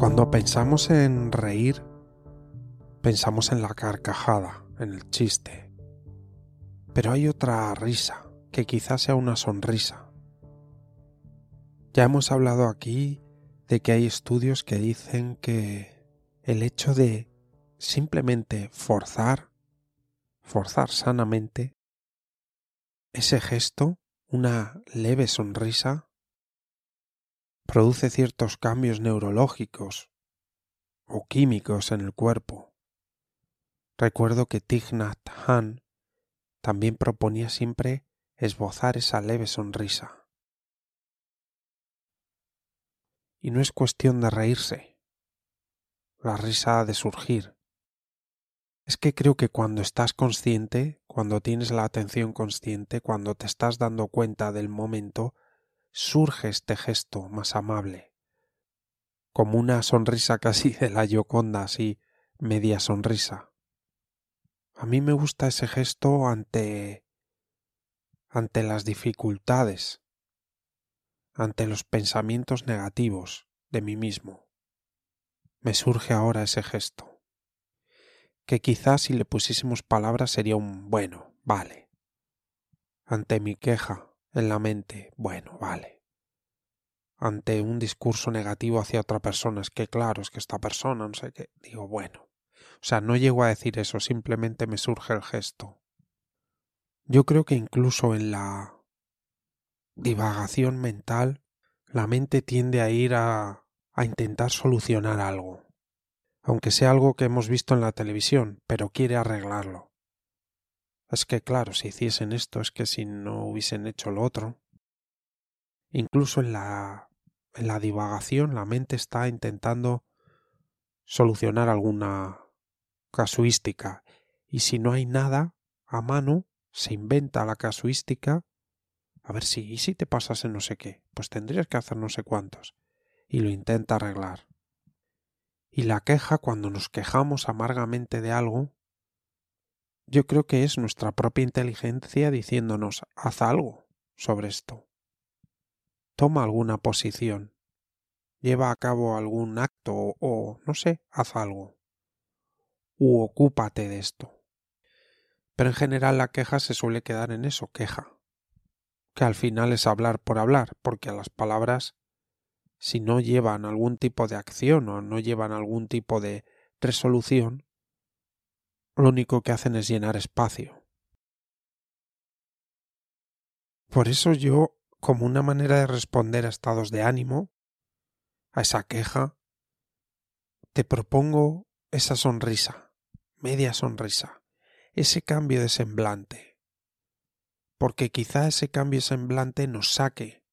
Cuando pensamos en reír, pensamos en la carcajada, en el chiste. Pero hay otra risa, que quizás sea una sonrisa. Ya hemos hablado aquí de que hay estudios que dicen que el hecho de simplemente forzar, forzar sanamente, ese gesto, una leve sonrisa, produce ciertos cambios neurológicos o químicos en el cuerpo. Recuerdo que Thich Nhat Hanh también proponía siempre esbozar esa leve sonrisa. Y no es cuestión de reírse. La risa ha de surgir. Es que creo que cuando estás consciente, cuando tienes la atención consciente, cuando te estás dando cuenta del momento, surge este gesto más amable, como una sonrisa casi de la Yoconda, así media sonrisa. A mí me gusta ese gesto ante ante las dificultades, ante los pensamientos negativos de mí mismo. Me surge ahora ese gesto, que quizás si le pusiésemos palabras sería un bueno, vale. Ante mi queja, en la mente, bueno, vale. Ante un discurso negativo hacia otra persona, es que claro, es que esta persona, no sé qué, digo, bueno. O sea, no llego a decir eso, simplemente me surge el gesto. Yo creo que incluso en la divagación mental, la mente tiende a ir a, a intentar solucionar algo, aunque sea algo que hemos visto en la televisión, pero quiere arreglarlo. Es que claro, si hiciesen esto, es que si no hubiesen hecho lo otro. Incluso en la, en la divagación la mente está intentando solucionar alguna casuística y si no hay nada a mano, se inventa la casuística. A ver si, ¿y si te pasas en no sé qué? Pues tendrías que hacer no sé cuántos. Y lo intenta arreglar. Y la queja, cuando nos quejamos amargamente de algo, yo creo que es nuestra propia inteligencia diciéndonos haz algo sobre esto. Toma alguna posición. Lleva a cabo algún acto o, no sé, haz algo. U ocúpate de esto. Pero en general la queja se suele quedar en eso, queja. Que al final es hablar por hablar, porque a las palabras, si no llevan algún tipo de acción o no llevan algún tipo de resolución, lo único que hacen es llenar espacio. Por eso yo, como una manera de responder a estados de ánimo, a esa queja, te propongo esa sonrisa, media sonrisa, ese cambio de semblante, porque quizá ese cambio de semblante nos saque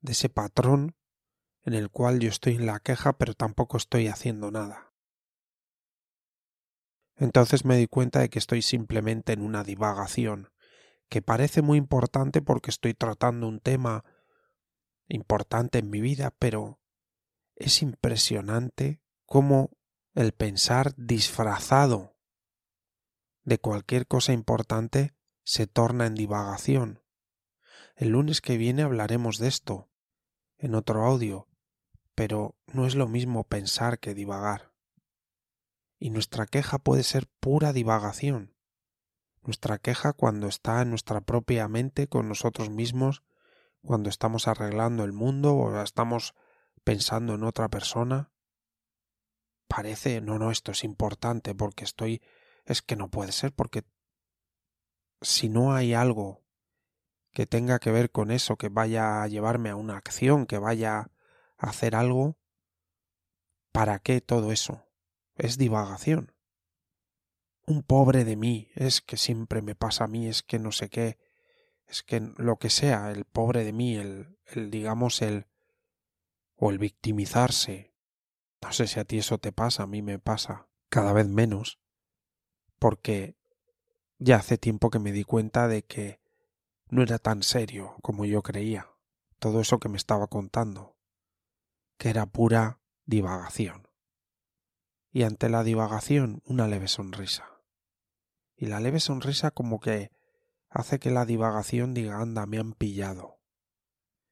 de ese patrón en el cual yo estoy en la queja pero tampoco estoy haciendo nada. Entonces me di cuenta de que estoy simplemente en una divagación, que parece muy importante porque estoy tratando un tema importante en mi vida, pero es impresionante cómo el pensar disfrazado de cualquier cosa importante se torna en divagación. El lunes que viene hablaremos de esto, en otro audio, pero no es lo mismo pensar que divagar y nuestra queja puede ser pura divagación. Nuestra queja cuando está en nuestra propia mente con nosotros mismos, cuando estamos arreglando el mundo o estamos pensando en otra persona. Parece, no, no, esto es importante porque estoy, es que no puede ser porque si no hay algo que tenga que ver con eso, que vaya a llevarme a una acción, que vaya a hacer algo, ¿para qué todo eso? Es divagación. Un pobre de mí, es que siempre me pasa a mí, es que no sé qué, es que lo que sea, el pobre de mí, el, el digamos el o el victimizarse. No sé si a ti eso te pasa, a mí me pasa cada vez menos, porque ya hace tiempo que me di cuenta de que no era tan serio como yo creía todo eso que me estaba contando, que era pura divagación. Y ante la divagación una leve sonrisa. Y la leve sonrisa como que hace que la divagación diga anda, me han pillado.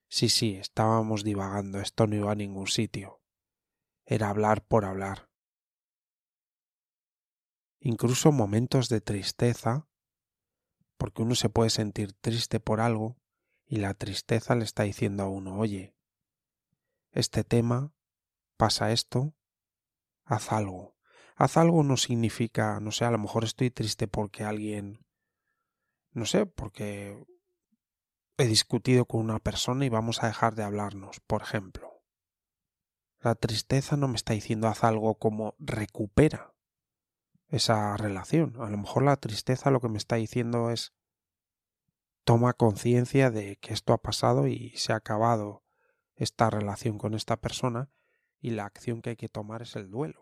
Sí, sí, estábamos divagando, esto no iba a ningún sitio. Era hablar por hablar. Incluso momentos de tristeza, porque uno se puede sentir triste por algo y la tristeza le está diciendo a uno, oye, este tema, pasa esto, haz algo. Haz algo no significa, no sé, a lo mejor estoy triste porque alguien, no sé, porque he discutido con una persona y vamos a dejar de hablarnos, por ejemplo. La tristeza no me está diciendo haz algo como recupera esa relación. A lo mejor la tristeza lo que me está diciendo es toma conciencia de que esto ha pasado y se ha acabado esta relación con esta persona y la acción que hay que tomar es el duelo.